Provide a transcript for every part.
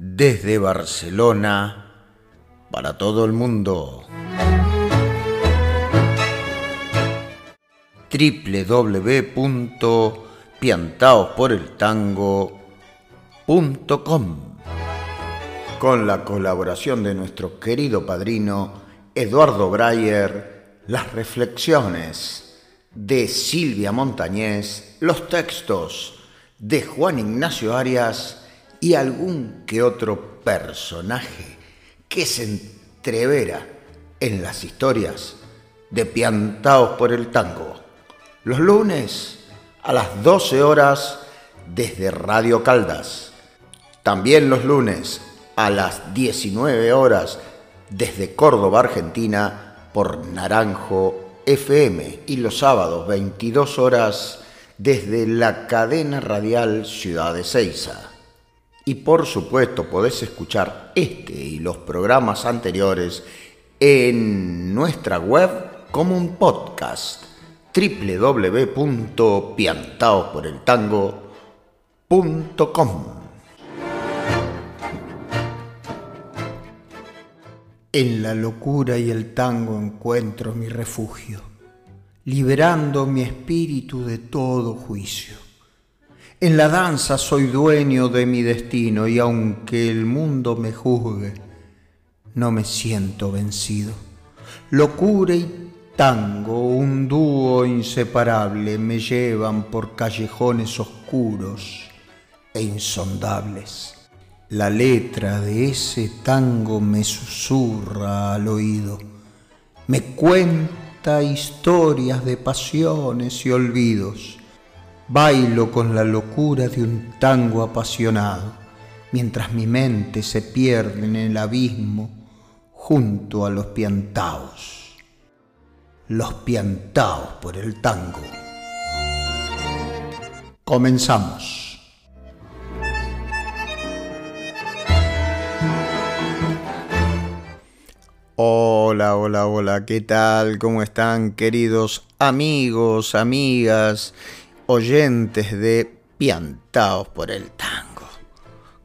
desde Barcelona para todo el mundo. www.piantaosporeltango.com Con la colaboración de nuestro querido padrino Eduardo Breyer, las reflexiones de Silvia Montañés, los textos de Juan Ignacio Arias y algún que otro personaje que se entrevera en las historias de Piantaos por el Tango. Los lunes a las 12 horas desde Radio Caldas. También los lunes a las 19 horas desde Córdoba, Argentina, por Naranjo FM y los sábados 22 horas desde la cadena radial Ciudad de Ceiza. Y por supuesto podés escuchar este y los programas anteriores en nuestra web como un podcast www.piantaosporeltango.com En la locura y el tango encuentro mi refugio, liberando mi espíritu de todo juicio. En la danza soy dueño de mi destino y aunque el mundo me juzgue, no me siento vencido. Locura y tango, un dúo inseparable, me llevan por callejones oscuros e insondables la letra de ese tango me susurra al oído, me cuenta historias de pasiones y olvidos. Bailo con la locura de un tango apasionado, mientras mi mente se pierde en el abismo junto a los piantaos. Los piantaos por el tango. Comenzamos. Hola, hola, hola, ¿qué tal? ¿Cómo están queridos amigos, amigas, oyentes de Piantaos por el Tango?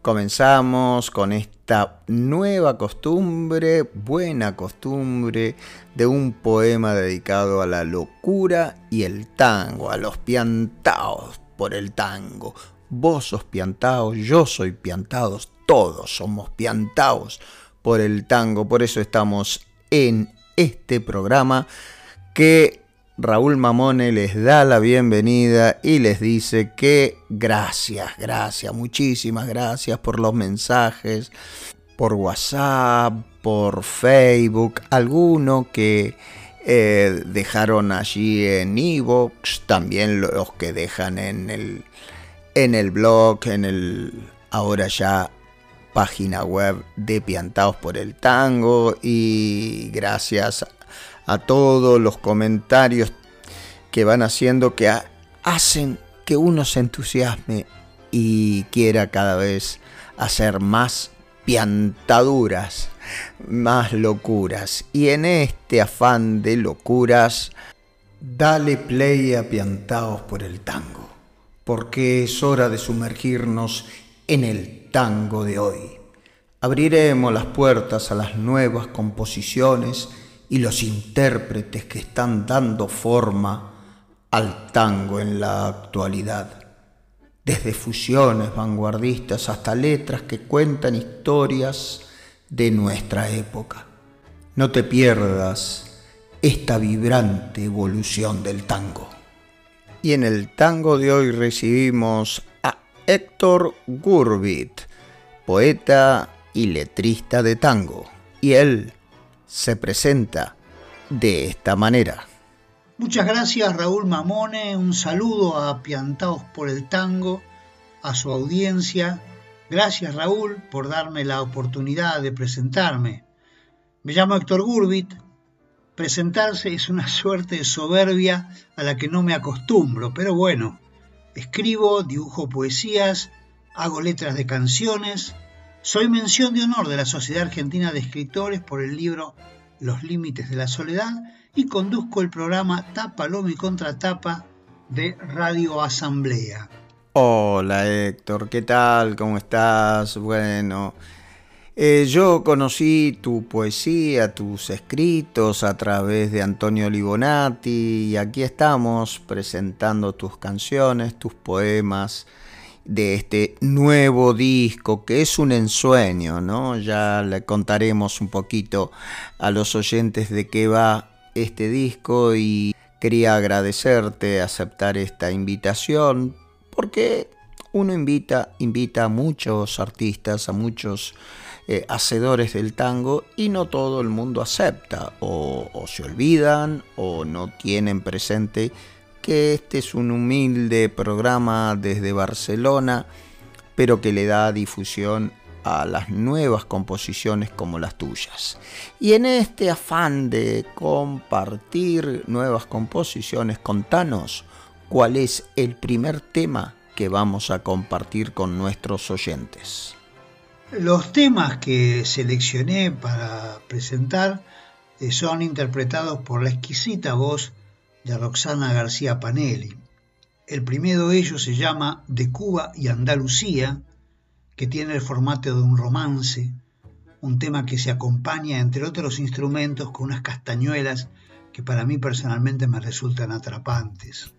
Comenzamos con esta nueva costumbre, buena costumbre, de un poema dedicado a la locura y el tango, a los piantaos por el tango. Vos sos piantaos, yo soy piantaos, todos somos piantaos por el tango. Por eso estamos en este programa que Raúl Mamone les da la bienvenida y les dice que gracias, gracias, muchísimas gracias por los mensajes, por WhatsApp, por Facebook, alguno que eh, dejaron allí en Evox, también los que dejan en el, en el blog, en el ahora ya página web de Piantaos por el Tango y gracias a todos los comentarios que van haciendo que hacen que uno se entusiasme y quiera cada vez hacer más piantaduras, más locuras. Y en este afán de locuras, dale play a Piantaos por el Tango, porque es hora de sumergirnos en el tango de hoy. Abriremos las puertas a las nuevas composiciones y los intérpretes que están dando forma al tango en la actualidad. Desde fusiones vanguardistas hasta letras que cuentan historias de nuestra época. No te pierdas esta vibrante evolución del tango. Y en el tango de hoy recibimos Héctor Gurbit, poeta y letrista de tango, y él se presenta de esta manera. Muchas gracias Raúl Mamone, un saludo a Piantaos por el Tango, a su audiencia, Gracias Raúl por darme la oportunidad de presentarme. Me llamo Héctor Gurbit. Presentarse es una suerte de soberbia a la que no me acostumbro, pero bueno, escribo, dibujo poesías, hago letras de canciones, soy mención de honor de la Sociedad Argentina de Escritores por el libro Los Límites de la Soledad y conduzco el programa Tapa Lomo y Contratapa de Radio Asamblea. Hola Héctor, ¿qué tal? ¿Cómo estás? Bueno, eh, yo conocí tu poesía, tus escritos a través de Antonio Libonati y aquí estamos presentando tus canciones, tus poemas de este nuevo disco que es un ensueño, ¿no? Ya le contaremos un poquito a los oyentes de qué va este disco y quería agradecerte aceptar esta invitación porque uno invita, invita a muchos artistas, a muchos eh, hacedores del tango y no todo el mundo acepta o, o se olvidan o no tienen presente que este es un humilde programa desde Barcelona, pero que le da difusión a las nuevas composiciones como las tuyas. Y en este afán de compartir nuevas composiciones, contanos cuál es el primer tema que vamos a compartir con nuestros oyentes. Los temas que seleccioné para presentar eh, son interpretados por la exquisita voz de Roxana García Panelli. El primero de ellos se llama De Cuba y Andalucía, que tiene el formato de un romance, un tema que se acompaña, entre otros instrumentos, con unas castañuelas que para mí personalmente me resultan atrapantes.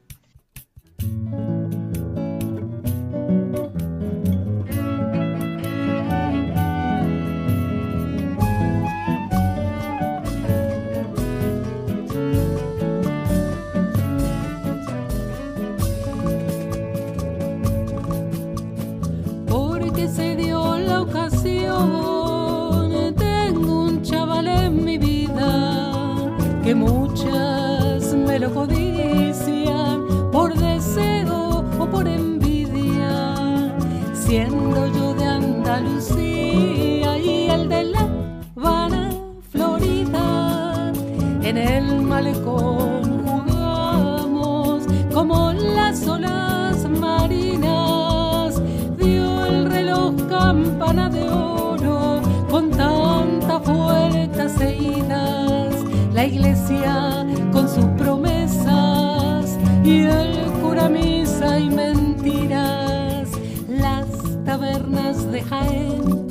Me lo codician por deseo o por envidia, siendo yo de Andalucía y el de La Habana, Florida, en el malecón jugamos como las olas marinas, dio el reloj campana de oro con tantas vueltas e la iglesia cura misa y mentiras, las tabernas de Jaén.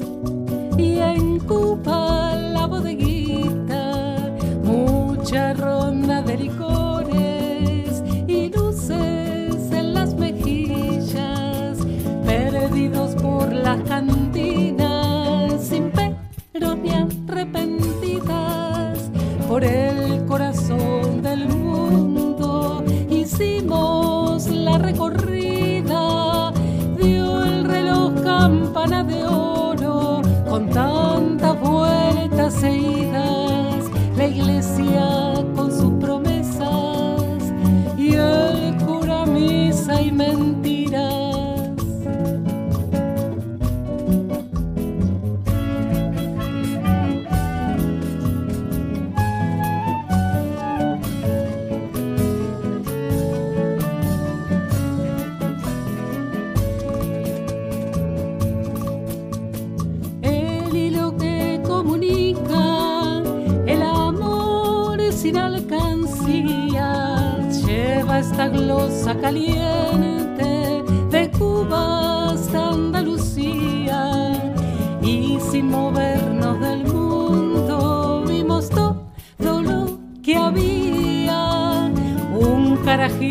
Y en Cupa la bodeguita, mucha ronda de licores y luces en las mejillas, perdidos por las cantinas sin pero ni arrepentidas. Por el iglesia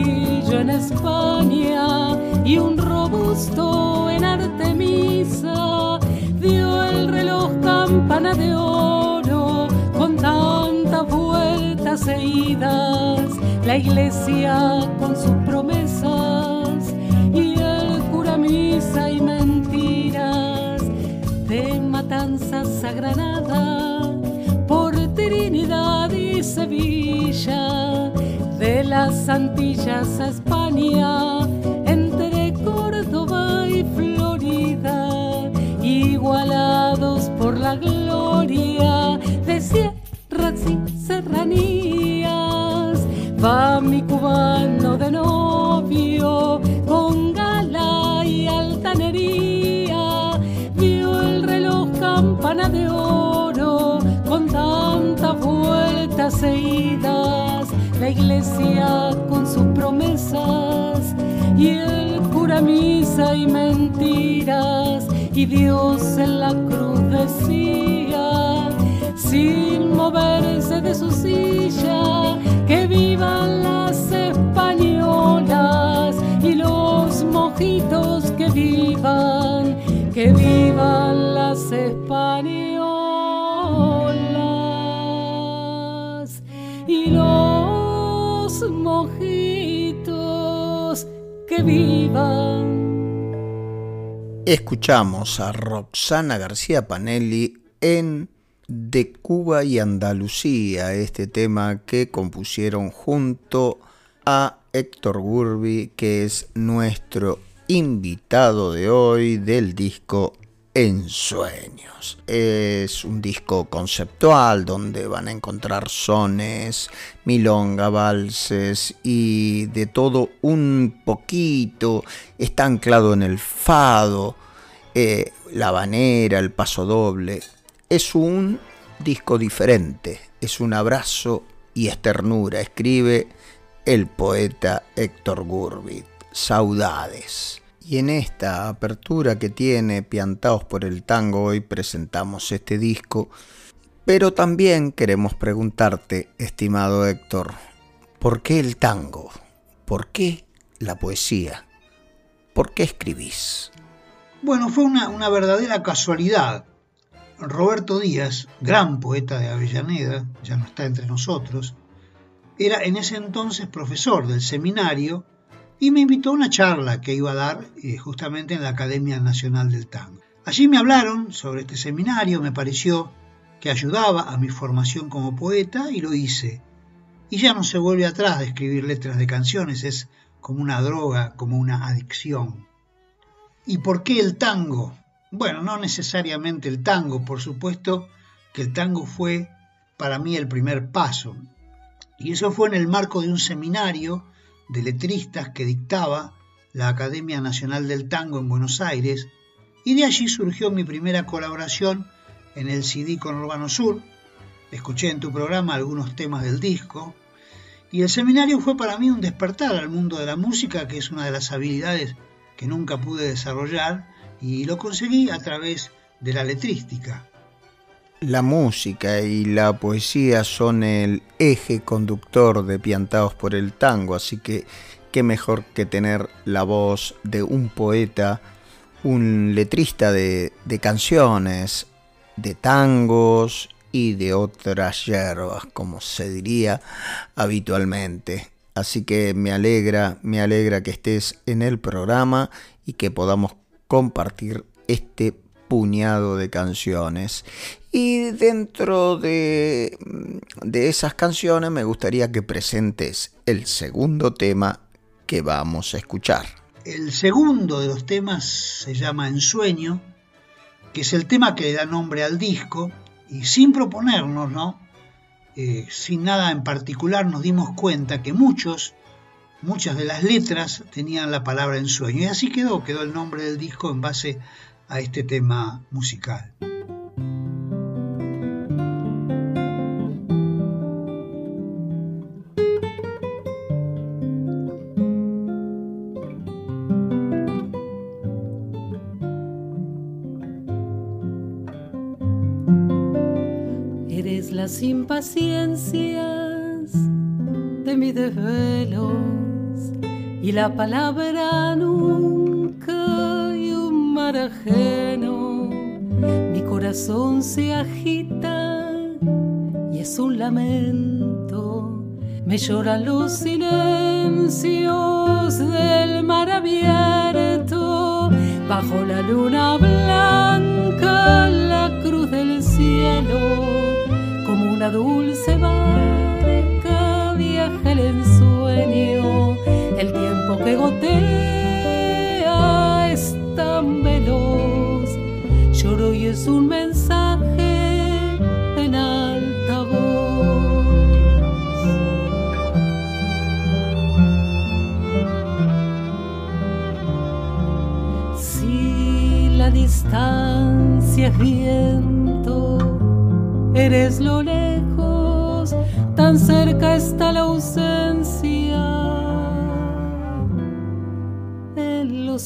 en España y un robusto en Artemisa. Dio el reloj campana de oro con tantas vueltas e idas. La iglesia con sus promesas y el cura misa y mentiras. De matanzas a Granada por Trinidad y Sevilla las Antillas a España, entre Córdoba y Florida, igualados por la gloria de sierras y serranías. Va mi cubano de novio con gala y altanería, vio el reloj campana de oro con tantas vueltas e idas la iglesia con sus promesas y el cura misa y mentiras. Y Dios en la cruz decía sin moverse de su silla que vivan las españolas y los mojitos que vivan que vivan las españolas Escuchamos a Roxana García Panelli en De Cuba y Andalucía, este tema que compusieron junto a Héctor Gurbi, que es nuestro invitado de hoy del disco En Sueños. Es un disco conceptual donde van a encontrar sones, milonga, valses y de todo un poquito. Está anclado en el fado, eh, la banera, el paso doble. Es un disco diferente, es un abrazo y es ternura, escribe el poeta Héctor Gurbit. Saudades. Y en esta apertura que tiene Piantaos por el Tango hoy presentamos este disco, pero también queremos preguntarte, estimado Héctor, ¿por qué el tango? ¿Por qué la poesía? ¿Por qué escribís? Bueno, fue una, verdadera casualidad. Roberto Díaz, gran poeta de Avellaneda, ya no está entre nosotros, era en ese entonces profesor del seminario y me invitó a una charla que iba a dar eh, justamente en la Academia Nacional del Tango. Allí me hablaron sobre este seminario, me pareció que ayudaba a mi formación como poeta y lo hice. Y ya no se vuelve atrás de escribir letras de canciones, es como una droga, como una adicción. ¿Y por qué el tango? Bueno, no necesariamente el tango, por supuesto que el tango fue para mí el primer paso. Y eso fue en el marco de un seminario de letristas que dictaba la Academia Nacional del Tango en Buenos Aires, y de allí surgió mi primera colaboración en el CD con Urbano Sur. Escuché en tu programa algunos temas del disco, y el seminario fue para mí un despertar al mundo de la música, que es una de las habilidades que nunca pude desarrollar, y lo conseguí a través de la letrística. La música y la poesía son el eje conductor de Piantados por el Tango, así que qué mejor que tener la voz de un poeta, un letrista de, de canciones, de tangos y de otras hierbas, como se diría habitualmente. Así que me alegra, me alegra que estés en el programa y que podamos compartir este puñado de canciones. Y dentro de, de esas canciones me gustaría que presentes el segundo tema que vamos a escuchar. El segundo de los temas se llama Ensueño, que es el tema que le da nombre al disco, y sin proponernos, ¿no? Eh, sin nada en particular, nos dimos cuenta que muchos, muchas de las letras tenían la palabra ensueño, y así quedó, quedó el nombre del disco en base a este tema musical. Impaciencias de mis desvelos y la palabra nunca y un mar ajeno. Mi corazón se agita y es un lamento. Me lloran los silencios del mar abierto bajo la luna blanca, dulce barca viaja el ensueño, el tiempo que gotea es tan veloz, lloro y es un mensaje en alta voz. Si la distancia es viento, eres lo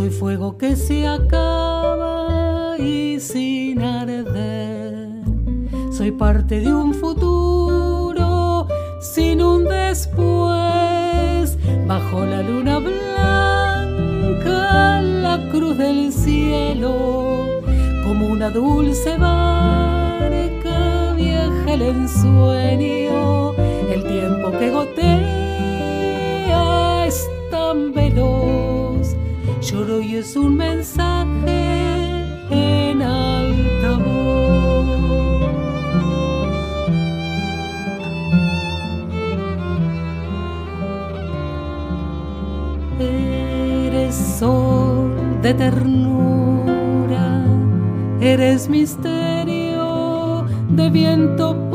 Soy fuego que se acaba y sin arder. Soy parte de un futuro sin un después. Bajo la luna blanca, la cruz del cielo, como una dulce barca el ensueño, el tiempo que gotea es un mensaje en alta. Eres sol de ternura, eres misterio de viento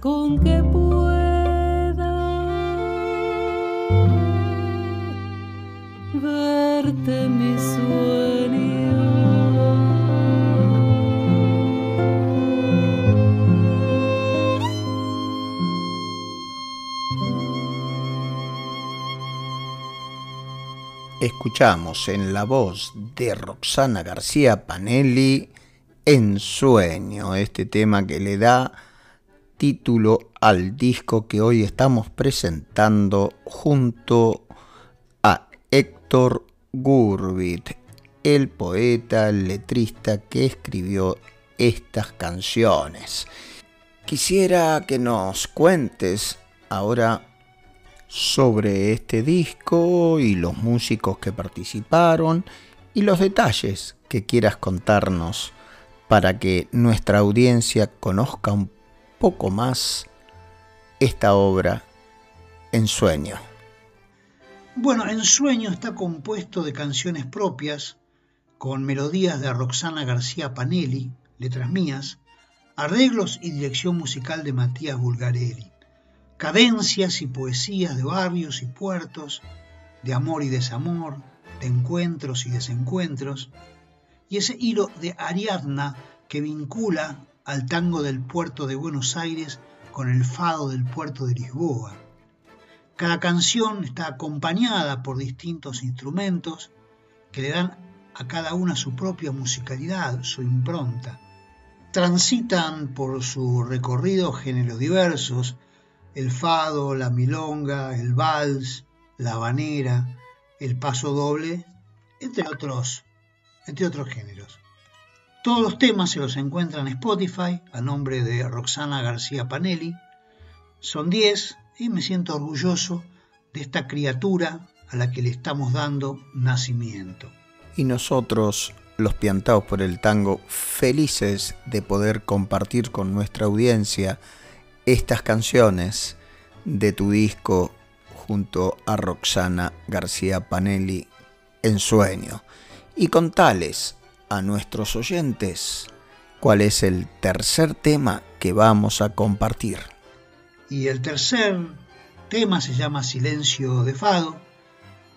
con que pueda verte mi sueño. escuchamos en la voz de Roxana García Panelli En Sueño, este tema que le da título al disco que hoy estamos presentando junto a Héctor Gurbit, el poeta, letrista que escribió estas canciones. Quisiera que nos cuentes ahora sobre este disco y los músicos que participaron y los detalles que quieras contarnos para que nuestra audiencia conozca un poco más esta obra en sueño. Bueno, En Sueño está compuesto de canciones propias, con melodías de Roxana García Panelli, letras mías, arreglos y dirección musical de Matías Bulgarelli cadencias y poesías de barrios y puertos, de amor y desamor, de encuentros y desencuentros, y ese hilo de Ariadna que vincula al tango del puerto de Buenos Aires con el fado del puerto de Lisboa. Cada canción está acompañada por distintos instrumentos que le dan a cada una su propia musicalidad, su impronta. Transitan por su recorrido géneros diversos, el fado, la milonga, el vals, la habanera, el paso doble, entre otros, entre otros géneros. Todos los temas se los encuentran en Spotify a nombre de Roxana García Panelli. Son 10 y me siento orgulloso de esta criatura a la que le estamos dando nacimiento. Y nosotros, los piantados por el tango, felices de poder compartir con nuestra audiencia estas canciones de tu disco junto a Roxana García Panelli en sueño y contales a nuestros oyentes cuál es el tercer tema que vamos a compartir. Y el tercer tema se llama Silencio de Fado,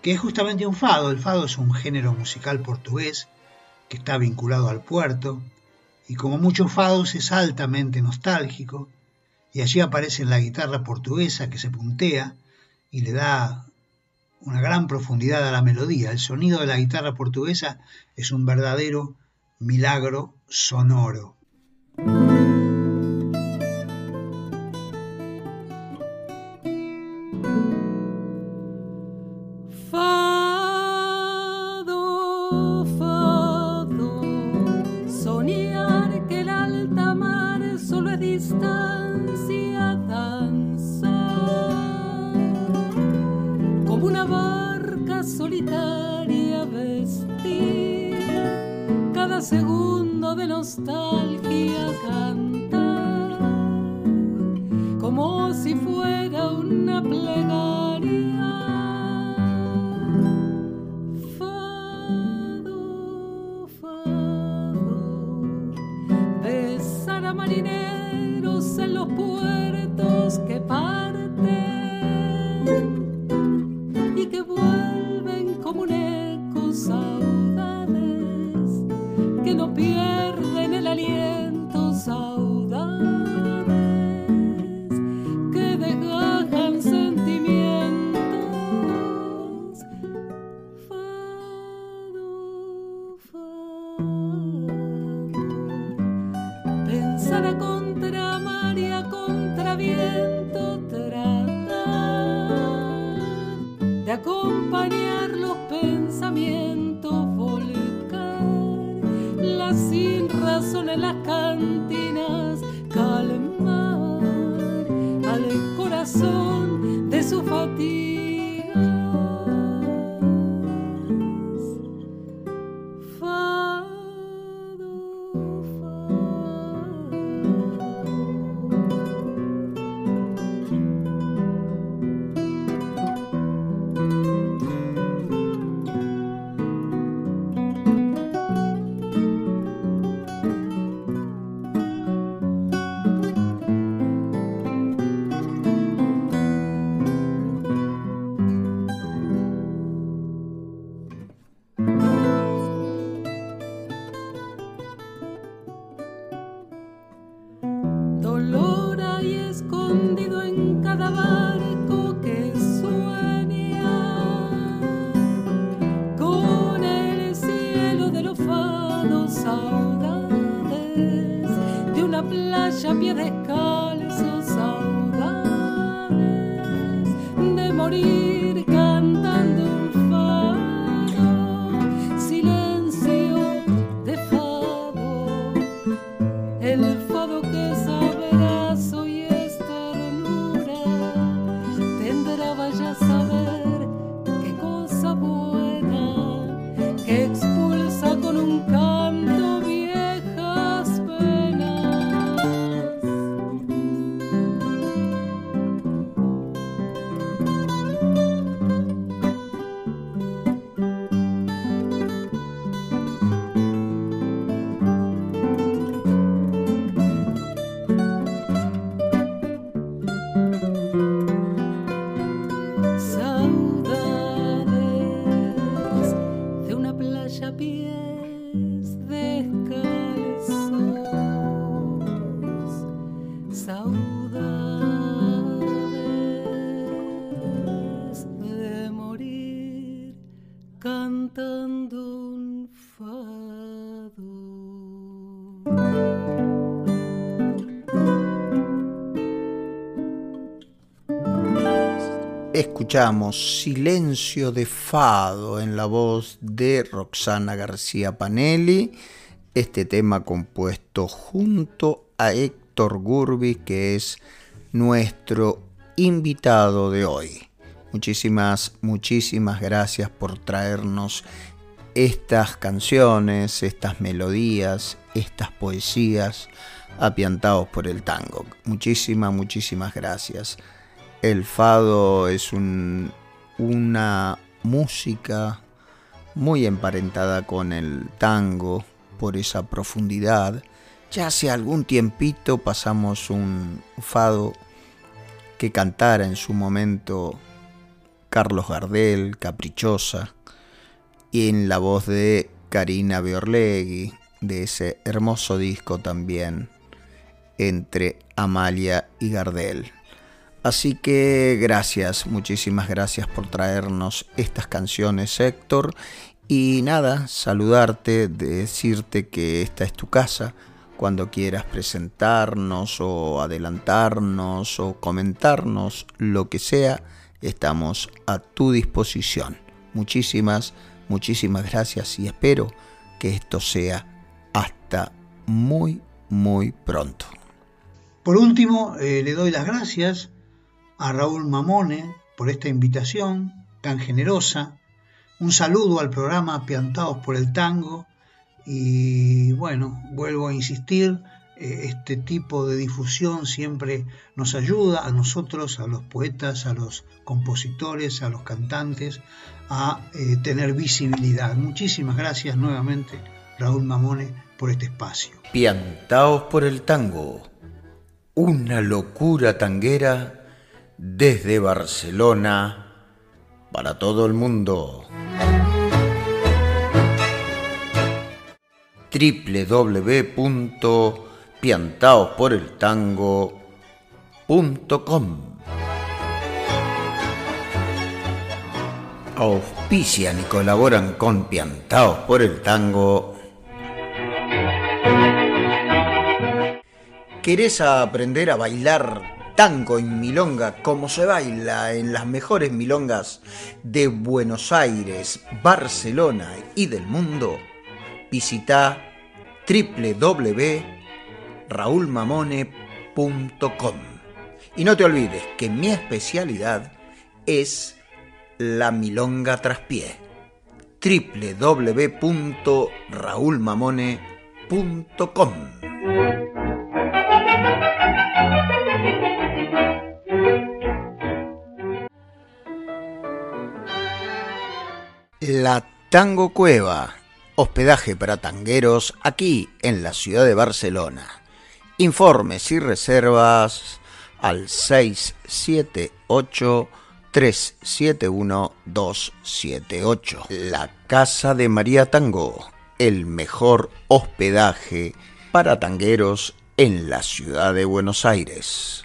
que es justamente un fado. El fado es un género musical portugués que está vinculado al puerto y como muchos fados es altamente nostálgico y allí aparece la guitarra portuguesa que se puntea y le da una gran profundidad a la melodía. El sonido de la guitarra portuguesa es un verdadero milagro sonoro. Soñar que el alta mar la distancia una barca solitaria vestir. Cada segundo de nostalgia canta como si fuera una plegaria. Marineros en los puertos que parten Escuchamos Silencio de Fado en la voz de Roxana García Panelli, este tema compuesto junto a Héctor Gurbi, que es nuestro invitado de hoy. Muchísimas, muchísimas gracias por traernos estas canciones, estas melodías, estas poesías apiantados por el tango. Muchísimas, muchísimas gracias. El fado es un- una música muy emparentada con el tango por esa profundidad. Ya hace algún tiempito pasamos un fado que cantara en su momento Carlos Gardel, Caprichosa, y en la voz de Karina Biorlegui, de ese hermoso disco también, entre Amalia y Gardel. Así que gracias, muchísimas gracias por traernos estas canciones, Héctor. Y nada, saludarte, decirte que esta es tu casa. Cuando quieras presentarnos o adelantarnos o comentarnos lo que sea, estamos a tu disposición. Muchísimas, muchísimas gracias y espero que esto sea hasta muy, muy pronto. Por último, eh, le doy las gracias a Raúl Mamone por esta invitación tan generosa. Un saludo al programa Piantados por el Tango y bueno, vuelvo a insistir, eh, este tipo de difusión siempre nos ayuda a nosotros, a los poetas, a los compositores, a los cantantes, a eh, tener visibilidad. Muchísimas gracias nuevamente, Raúl Mamone, por este espacio. Piantaos por el tango, una locura tanguera desde Barcelona para todo el mundo. www.piantaosporeltango.com Auspician y colaboran con Piantaos por el Tango. ¿Querés aprender a bailar tango en milonga como se baila en las mejores milongas de Buenos Aires, Barcelona y del mundo? Visita www.raulmamone.com. Y no te olvides que mi especialidad es la milonga traspié. www.raulmamone.com. La Tango Cueva, hospedaje para tangueros aquí en la ciudad de Barcelona. Informes y reservas al 678 371 278. La Casa de María Tango, el mejor hospedaje para tangueros en la ciudad de Buenos Aires.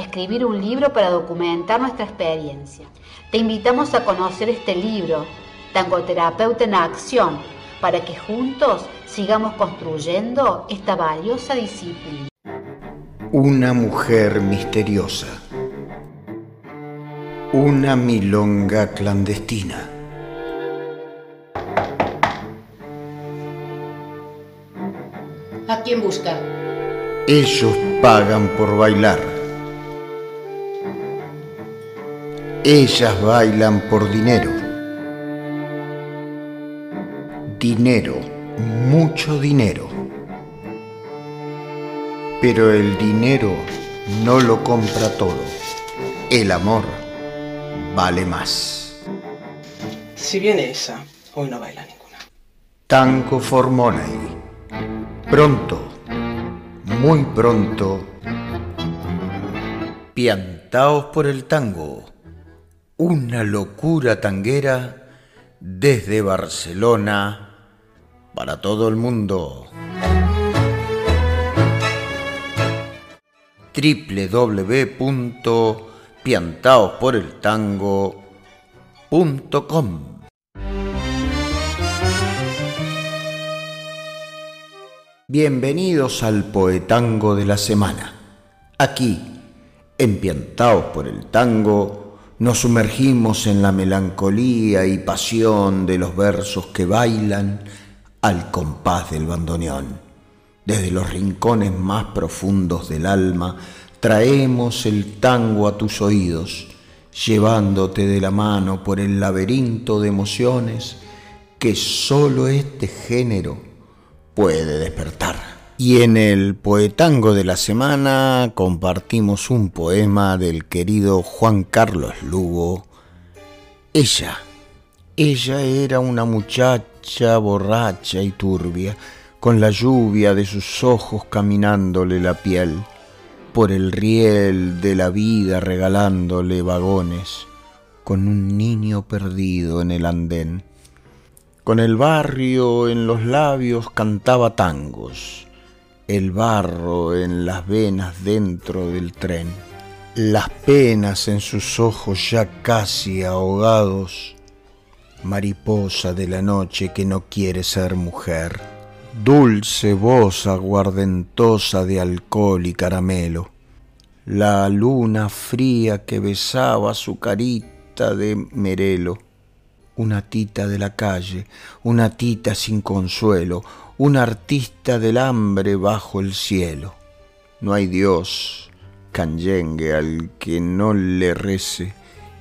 Escribir un libro para documentar nuestra experiencia. Te invitamos a conocer este libro, Tangoterapeuta en Acción, para que juntos sigamos construyendo esta valiosa disciplina. Una mujer misteriosa. Una milonga clandestina. ¿A quién busca? Ellos pagan por bailar. Ellas bailan por dinero. Dinero, mucho dinero. Pero el dinero no lo compra todo. El amor vale más. Si viene esa, hoy no baila ninguna. Tango for Money. Pronto, muy pronto, piantaos por el tango. Una locura tanguera desde Barcelona para todo el mundo. www.piantaosporeltango.com Bienvenidos al Poetango de la Semana. Aquí, empiantaos por el tango, nos sumergimos en la melancolía y pasión de los versos que bailan al compás del bandoneón. Desde los rincones más profundos del alma traemos el tango a tus oídos, llevándote de la mano por el laberinto de emociones que solo este género puede despertar. Y en el Poetango de la semana compartimos un poema del querido Juan Carlos Lugo. Ella, ella era una muchacha borracha y turbia, con la lluvia de sus ojos caminándole la piel, por el riel de la vida regalándole vagones, con un niño perdido en el andén. Con el barrio en los labios cantaba tangos, el barro en las venas dentro del tren, las penas en sus ojos ya casi ahogados, mariposa de la noche que no quiere ser mujer, dulce voz aguardentosa de alcohol y caramelo, la luna fría que besaba su carita de merelo, una tita de la calle, una tita sin consuelo, un artista del hambre bajo el cielo. No hay Dios, canyengue, al que no le rece,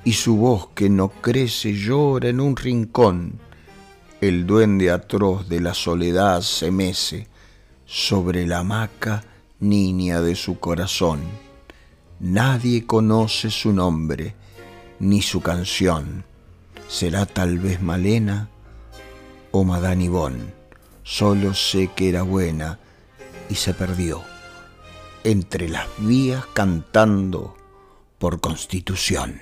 y su voz que no crece llora en un rincón. El duende atroz de la soledad se mece sobre la hamaca niña de su corazón. Nadie conoce su nombre ni su canción será tal vez Malena o Madame Yvonne. Solo sé que era buena y se perdió entre las vías cantando por constitución.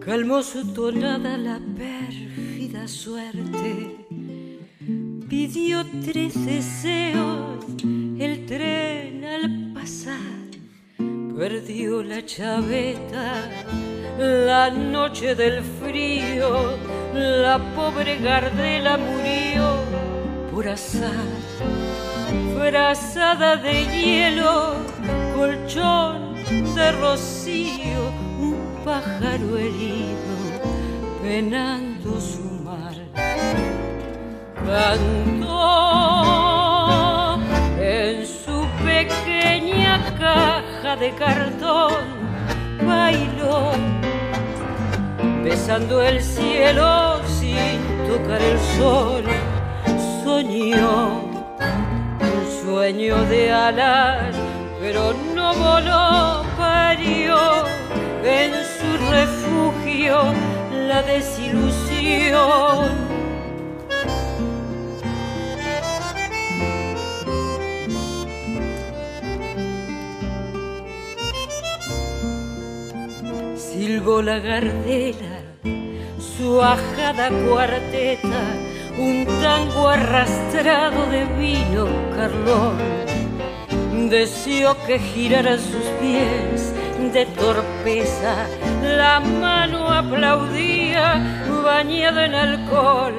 Calmó su tonada la pérfida suerte. Pidió tres deseos el tren al pasar. Perdió la chaveta la noche del frío la pobre Gardela murió por azar, frazada de hielo, colchón de un pájaro herido, penando su mal. Cantó en su pequeña caja de cartón, bailó besando el cielo sin tocar el sol, soñó un sueño de alas, pero no voló, parió en refugio la desilusión. Silbó la gardela su ajada cuarteta, un tango arrastrado de vino carlón. Deseó que girara sus pies de la mano aplaudía bañada en alcohol,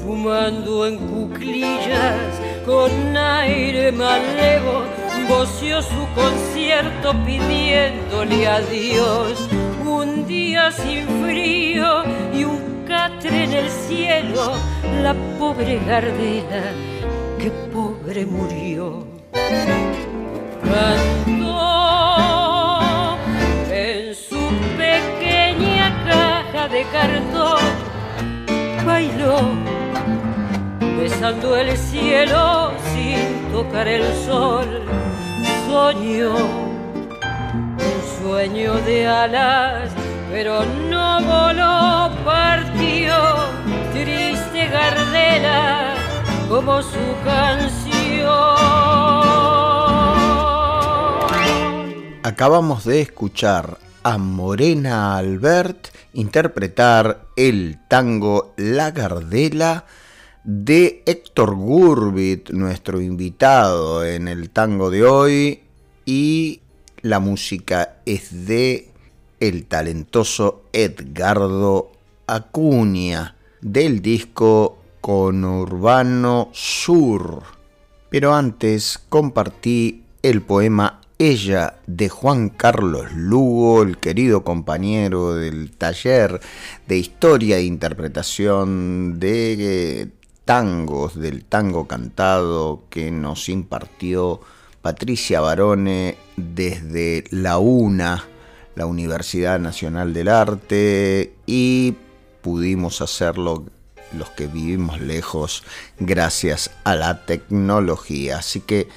fumando en cuclillas con aire malevo, voció su concierto pidiéndole a Dios un día sin frío y un catre en el cielo, la pobre Gardela, que pobre murió. De cartón, bailó besando el cielo sin tocar el sol, soñó sueño de alas, pero no voló, partió, triste Gardela, como su canción. Acabamos de escuchar a Morena Albert interpretar el tango La Gardela de Héctor Gurbit, nuestro invitado en el tango de hoy, y la música es de el talentoso Edgardo Acuña del disco Conurbano Sur. Pero antes compartí el poema Ella de Juan Carlos Lugo, el querido compañero del taller de historia e interpretación de tangos, del tango cantado que nos impartió Patricia Barone desde la UNA, la Universidad Nacional del Arte, y pudimos hacerlo los que vivimos lejos gracias a la tecnología. Así que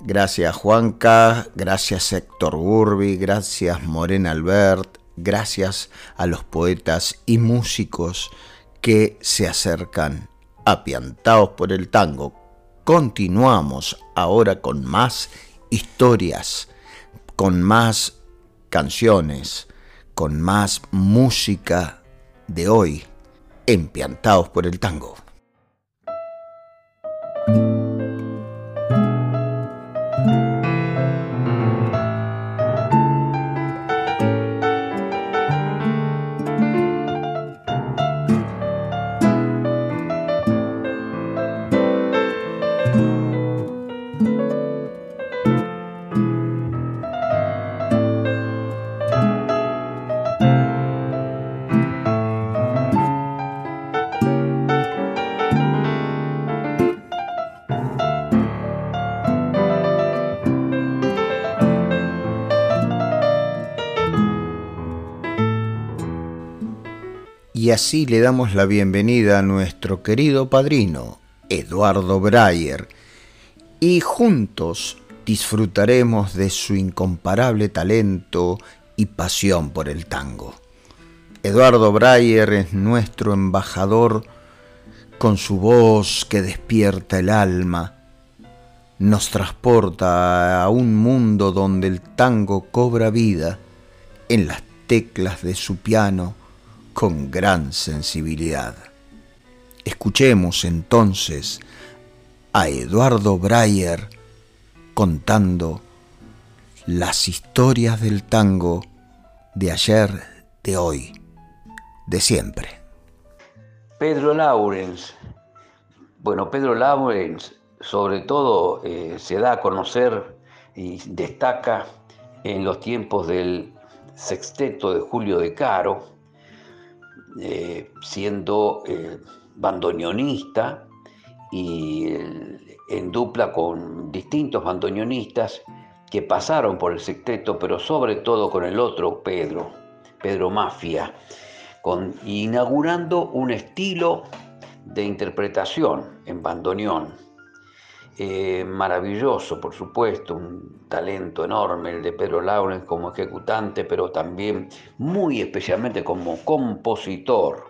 gracias Juanca, gracias Héctor Gurbi, gracias Morena Albert, gracias a los poetas y músicos que se acercan apiantados por el tango. Continuamos ahora con más historias, con más canciones, con más música de hoy, empiantados por el tango. Y así le damos la bienvenida a nuestro querido padrino, Eduardo Breyer, y juntos disfrutaremos de su incomparable talento y pasión por el tango. Eduardo Breyer es nuestro embajador con su voz que despierta el alma, nos transporta a un mundo donde el tango cobra vida en las teclas de su piano con gran sensibilidad. Escuchemos entonces a Eduardo Breyer contando las historias del tango de ayer, de hoy, de siempre. Pedro Laurens. Bueno, Pedro Laurens sobre todo eh, se da a conocer y destaca en los tiempos del sexteto de Julio de Caro, eh, siendo eh, bandoneonista y en dupla con distintos bandoneonistas que pasaron por el sexteto, pero sobre todo con el otro Pedro, Pedro Mafia, con, inaugurando un estilo de interpretación en bandoneón eh, maravilloso, por supuesto, un talento enorme el de Pedro Laurens como ejecutante, pero también muy especialmente como compositor,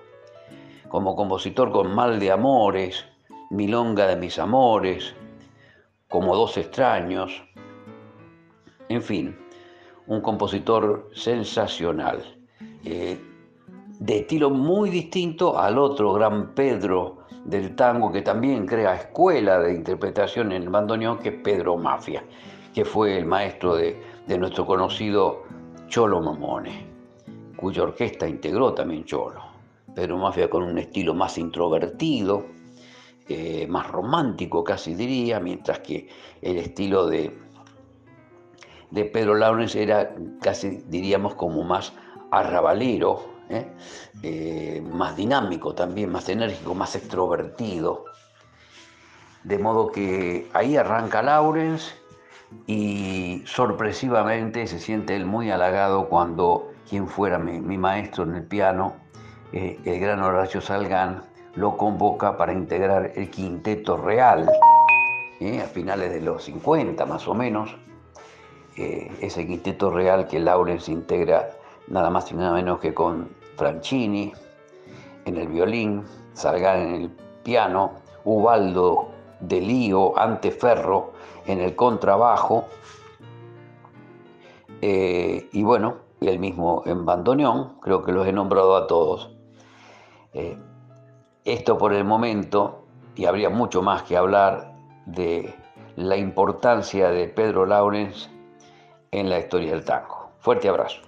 como compositor con Mal de Amores, Milonga de mis Amores, como Dos extraños, en fin, un compositor sensacional, eh, de estilo muy distinto al otro gran Pedro del tango que también crea escuela de interpretación en el bandoneón, que es Pedro Mafia, que fue el maestro de, nuestro conocido Cholo Mamone, cuya orquesta integró también Cholo. Pedro Mafia con un estilo más introvertido, eh, más romántico casi diría, mientras que el estilo de, de Pedro Laurens era casi diríamos como más arrabalero, ¿eh? Eh, más dinámico también, más enérgico, más extrovertido. De modo que ahí arranca Lawrence y sorpresivamente se siente él muy halagado cuando quien fuera mi, maestro en el piano, eh, el gran Horacio Salgán, lo convoca para integrar el quinteto real a finales de los 50 más o menos. ese quinteto real que Lawrence integra nada más y nada menos que con Franchini en el violín, Salgan en el piano, Ubaldo de Lío, Anteferro en el contrabajo, eh, y bueno, el mismo en bandoneón, creo que los he nombrado a todos. Eh, esto por el momento, y habría mucho más que hablar de la importancia de Pedro Laurens en la historia del tango. Fuerte abrazo.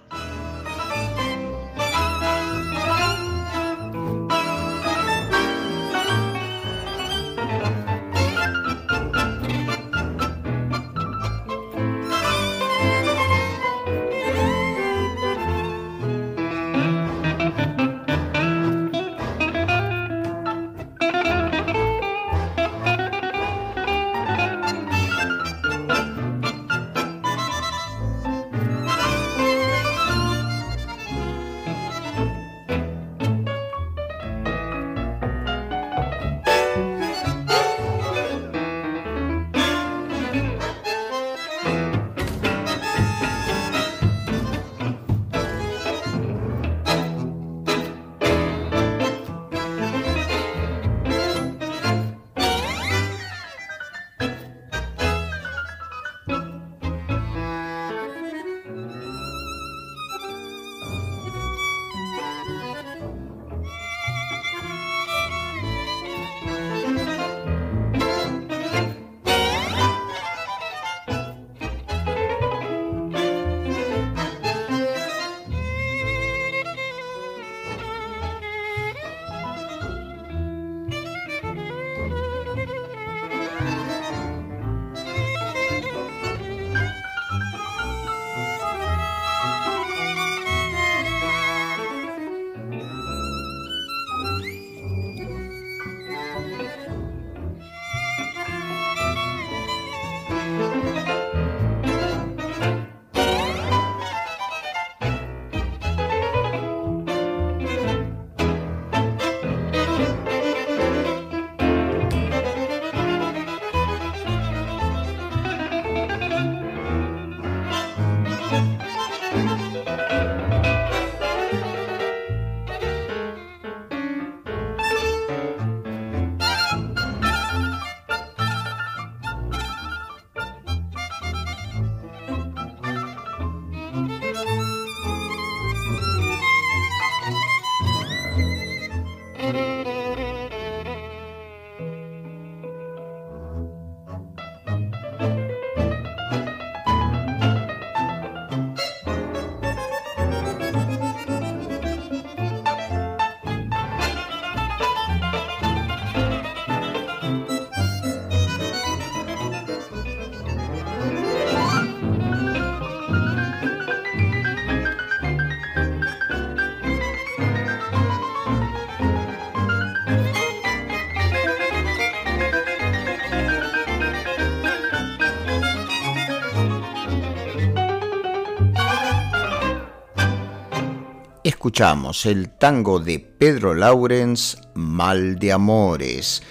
Escuchamos el tango de Pedro Laurens, Mal de Amores,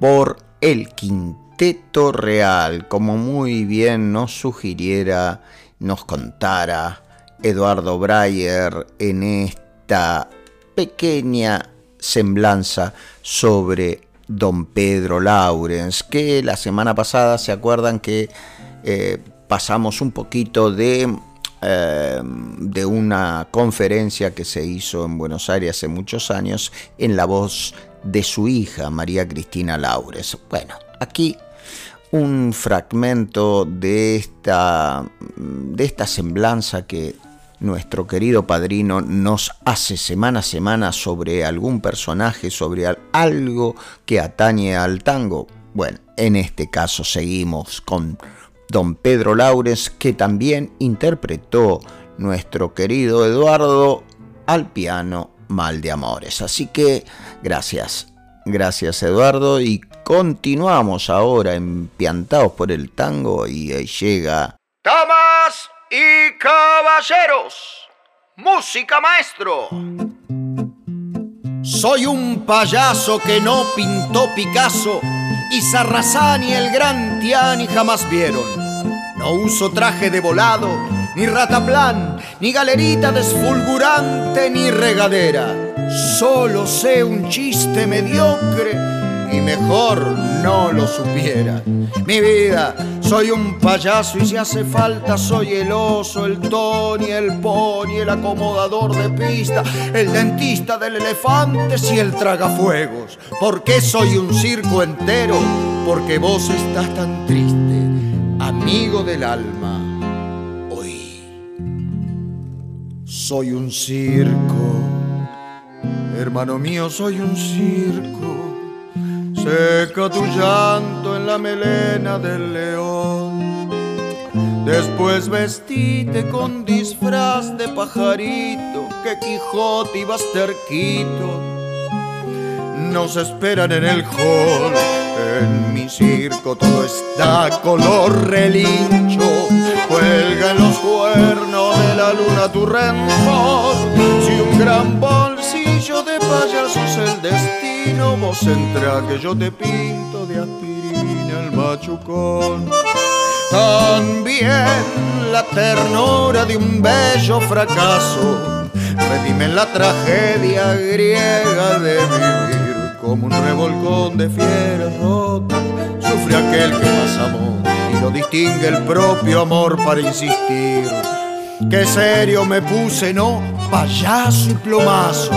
por el Quinteto Real, como muy bien nos sugiriera, nos contara Eduardo Breyer en esta pequeña semblanza sobre don Pedro Laurens, que la semana pasada se acuerdan que eh, pasamos un poquito de eh, de una conferencia que se hizo en Buenos Aires hace muchos años en la voz de su hija, María Cristina Laures. Bueno, aquí un fragmento de esta, de esta semblanza que nuestro querido padrino nos hace semana a semana sobre algún personaje, sobre algo que atañe al tango. Bueno, en este caso seguimos con don Pedro Laures, que también interpretó nuestro querido Eduardo al piano Mal de Amores. Así que gracias, gracias Eduardo y continuamos ahora empiantados por el tango y ahí llega... Damas y caballeros, música maestro. Soy un payaso que no pintó Picasso y Sarrazán y el gran Tiani jamás vieron. No uso traje de volado, ni rataplan, ni galerita desfulgurante, ni regadera. Solo sé un chiste mediocre y mejor no lo supiera. Mi vida, soy un payaso y si hace falta soy el oso, el Tony, el pony, el acomodador de pista, el dentista del elefante y el tragafuegos. ¿Por qué soy un circo entero? Porque vos estás tan triste, amigo del alma. Hoy soy un circo, hermano mío, soy un circo Seca tu llanto en la melena del león. Después vestite con disfraz de pajarito, que Quijote ibas terquito. Nos esperan en el hall, en mi circo todo está color relincho. Cuelga en los cuernos de la luna tu rencor, si un gran bolsillo de payasos el destino no vos entra que yo te pinto de aspirina el machucón. También la ternura de un bello fracaso, redime la tragedia griega de vivir como un revolcón de fieras rotas. Sufre aquel que más amó y lo distingue el propio amor para insistir. Qué serio me puse, no, payaso y plomazo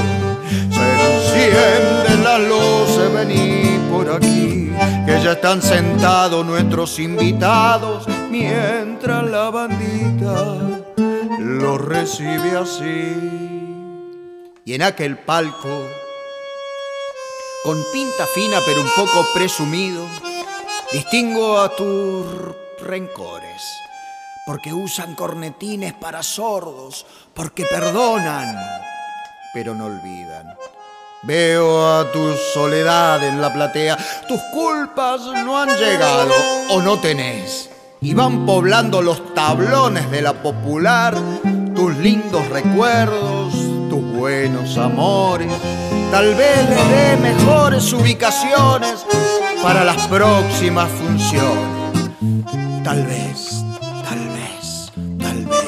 enciende la luz, vení por aquí, que ya están sentados nuestros invitados, mientras la bandita los recibe así. Y en aquel palco, con pinta fina pero un poco presumido, distingo a tus rencores, porque usan cornetines para sordos, porque perdonan pero no olvidan. Veo a tu soledad en la platea, tus culpas no han llegado o no tenés. Y van poblando los tablones de la popular, tus lindos recuerdos, tus buenos amores. Tal vez le dé mejores ubicaciones para las próximas funciones. Tal vez, tal vez, tal vez.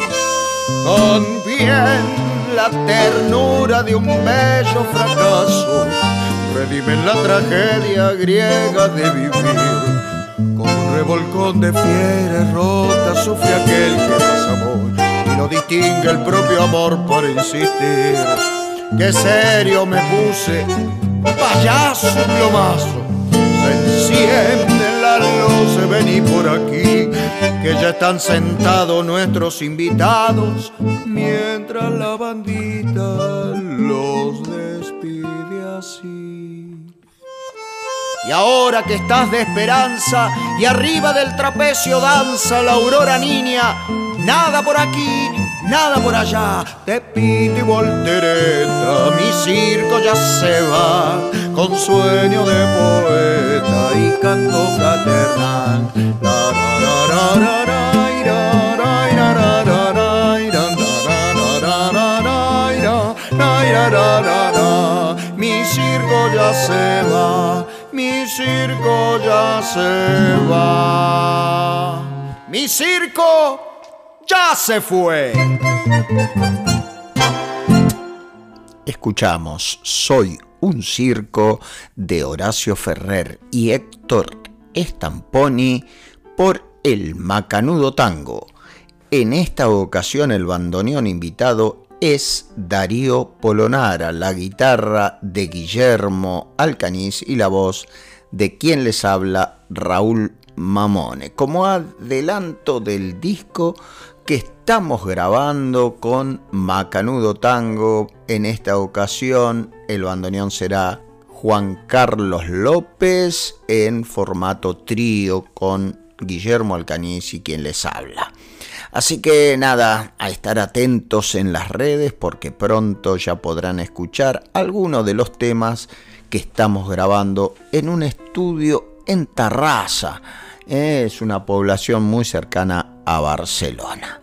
También la ternura de un bello fracaso, redimen la tragedia griega de vivir. Como un revolcón de fieras rotas sufre aquel que más amor y no distingue el propio amor por insistir. Qué serio me puse, payaso plomazo, se enciende luz, vení por aquí que ya están sentados nuestros invitados, mientras la bandita los despide así. Y ahora que estás de esperanza y arriba del trapecio danza la aurora niña, nada por aquí, nada por allá, te pito y voltereta, mi circo ya se va, con sueño de poeta y canto fraternal. Mi circo ya se va, mi circo ya se va. Mi circo ya se fue. Escuchamos Soy un circo de Horacio Ferrer y Héctor Estamponi por el Macanudo Tango. En esta ocasión el bandoneón invitado es Darío Polonara, la guitarra de Guillermo Alcañiz y la voz de quien les habla Raúl Mamone. Como adelanto del disco que estamos grabando con Macanudo Tango, en esta ocasión el bandoneón será Juan Carlos López en formato trío con Guillermo Alcañiz y quien les habla. Así que nada, a estar atentos en las redes porque pronto ya podrán escuchar algunos de los temas que estamos grabando en un estudio en Tarrasa. Es una población muy cercana a Barcelona.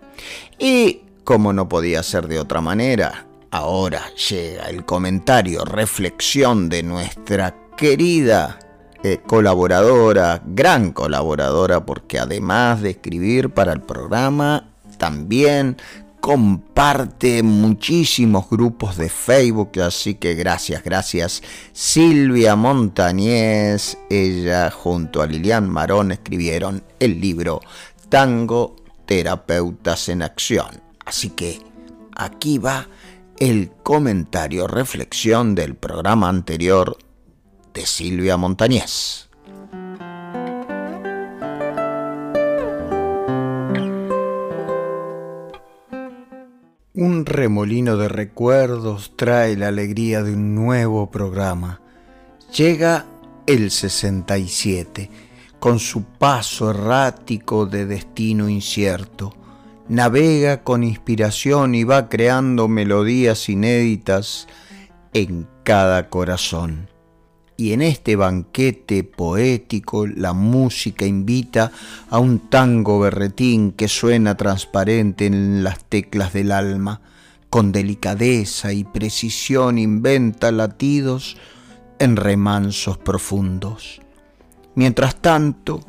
Y como no podía ser de otra manera, ahora llega el comentario, reflexión de nuestra querida eh, colaboradora, gran colaboradora, porque además de escribir para el programa, también comparte muchísimos grupos de Facebook, así que gracias, gracias Silvia Montañez, ella junto a Lilian Marón escribieron el libro Tango Terapeutas en Acción. Así que aquí va el comentario reflexión del programa anterior de Silvia Montañez. Un remolino de recuerdos trae la alegría de un nuevo programa. Llega el 67, con su paso errático de destino incierto. Navega con inspiración y va creando melodías inéditas en cada corazón. Y en este banquete poético la música invita a un tango berretín que suena transparente en las teclas del alma. Con delicadeza y precisión inventa latidos en remansos profundos. Mientras tanto,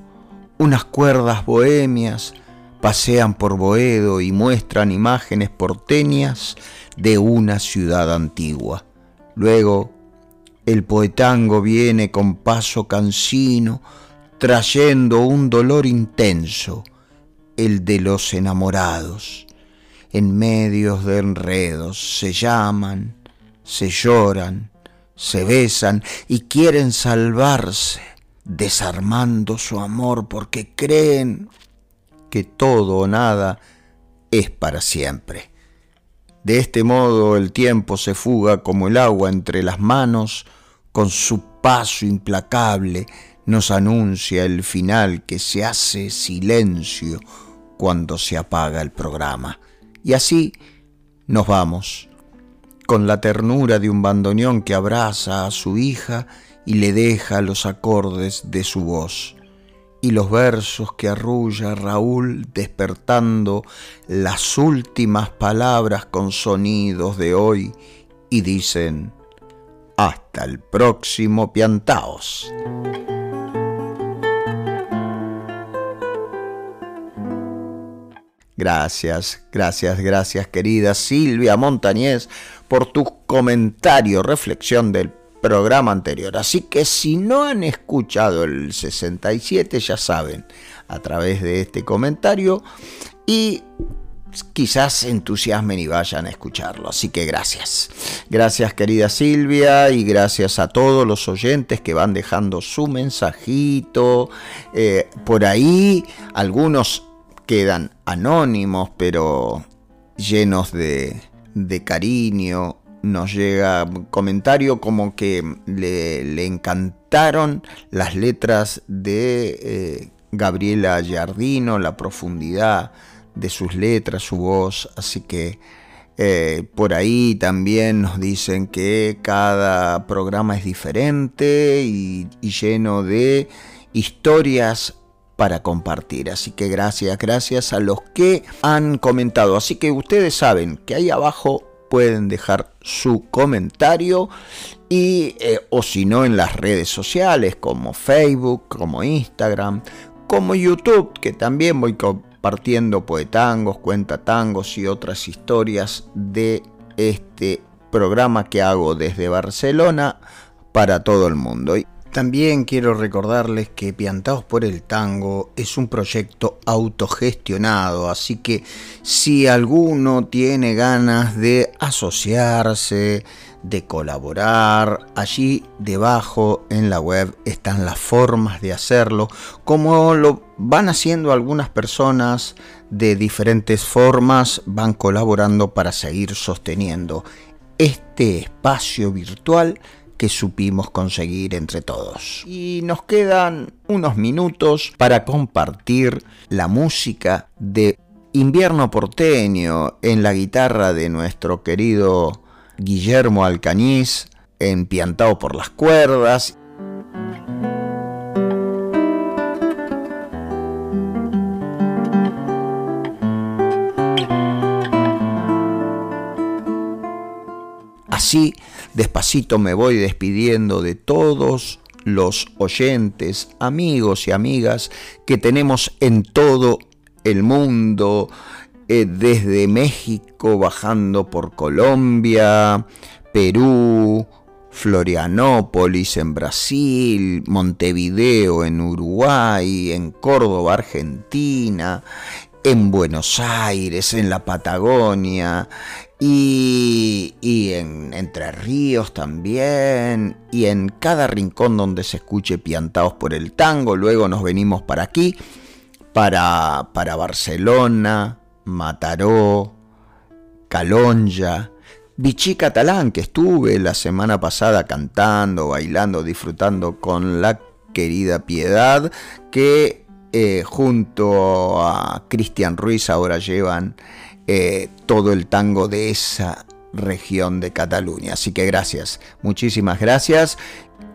unas cuerdas bohemias pasean por Boedo y muestran imágenes porteñas de una ciudad antigua. Luego, el poetango viene con paso cansino, trayendo un dolor intenso, el de los enamorados. En medios de enredos se llaman, se lloran, se besan y quieren salvarse, desarmando su amor porque creen que todo o nada es para siempre. De este modo el tiempo se fuga como el agua entre las manos, con su paso implacable nos anuncia el final que se hace silencio cuando se apaga el programa. Y así nos vamos, con la ternura de un bandoneón que abraza a su hija y le deja los acordes de su voz y los versos que arrulla Raúl despertando las últimas palabras con sonidos de hoy y dicen, hasta el próximo piantaos. Gracias, gracias, gracias querida Silvia Montañez por tu comentario, reflexión del programa anterior. Así que si no han escuchado el 67, ya saben, a través de este comentario y quizás entusiasmen y vayan a escucharlo. Así que gracias. Gracias querida Silvia y gracias a todos los oyentes que van dejando su mensajito. Eh, por ahí algunos quedan anónimos pero llenos de cariño nos llega comentario como que le, encantaron las letras de eh, Gabriela Giardino, la profundidad de sus letras, su voz, así que eh, por ahí también nos dicen que cada programa es diferente y, y lleno de historias para compartir. Así que gracias, gracias a los que han comentado. Así que ustedes saben que ahí abajo pueden dejar su comentario y eh, o si no en las redes sociales como Facebook, como Instagram, como YouTube, que también voy compartiendo poetangos, cuentatangos y otras historias de este programa que hago desde Barcelona para todo el mundo. También quiero recordarles que Piantados por el Tango es un proyecto autogestionado, así que si alguno tiene ganas de asociarse, de colaborar, allí debajo en la web están las formas de hacerlo, como lo van haciendo algunas personas de diferentes formas, van colaborando para seguir sosteniendo este espacio virtual que supimos conseguir entre todos. Y nos quedan unos minutos para compartir la música de Invierno porteño en la guitarra de nuestro querido Guillermo Alcañiz, empiantado por las cuerdas Así, despacito me voy despidiendo de todos los oyentes, amigos y amigas que tenemos en todo el mundo, eh, desde México, bajando por Colombia, Perú, Florianópolis en Brasil, Montevideo en Uruguay, en Córdoba, Argentina, en Buenos Aires, en la Patagonia, y, en Entre Ríos también, y en cada rincón donde se escuche piantados por el tango. Luego nos venimos para aquí, para, para Barcelona, Mataró, Calonja, Vichy Catalán, que estuve la semana pasada cantando, bailando, disfrutando con la querida Piedad, que eh, junto a Cristian Ruiz ahora llevan eh, todo el tango de esa región de Cataluña. Así que gracias, muchísimas gracias.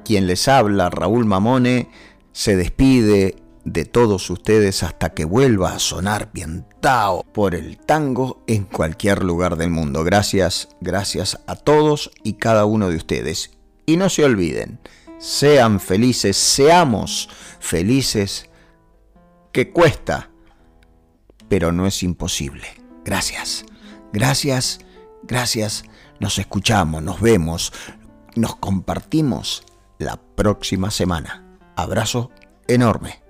Quien les habla, Raúl Mamone, se despide de todos ustedes hasta que vuelva a sonar piantao por el tango en cualquier lugar del mundo. Gracias, gracias a todos y cada uno de ustedes. Y no se olviden, sean felices, seamos felices, que cuesta, pero no es imposible. Gracias, gracias, gracias. Nos escuchamos, nos vemos, nos compartimos la próxima semana. Abrazo enorme.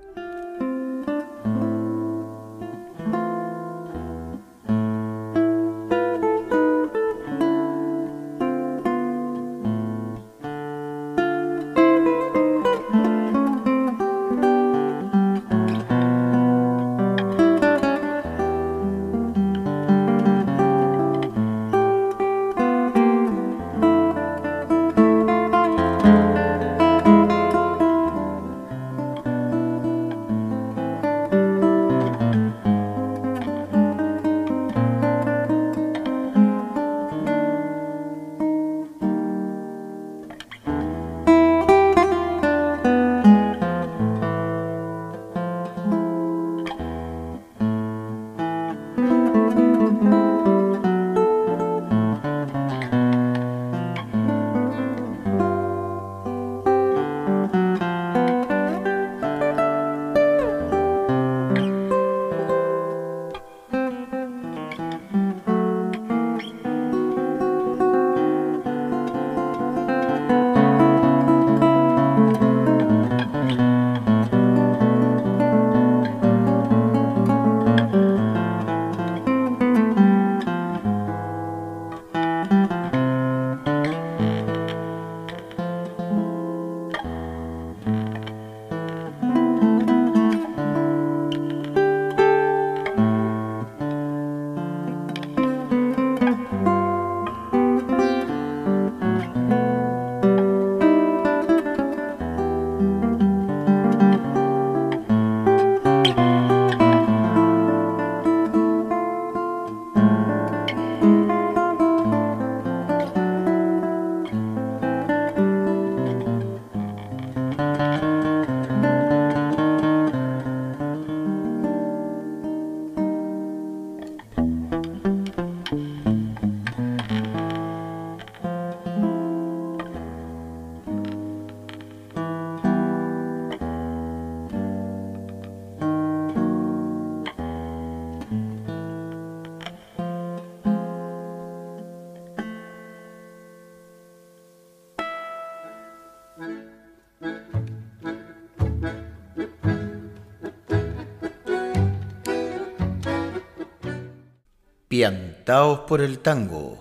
Piantaos por el tango.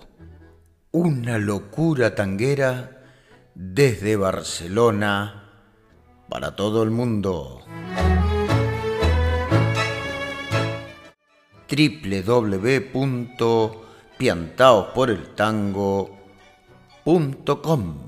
Una locura tanguera desde Barcelona para todo el mundo. www.piantaosporeltango.com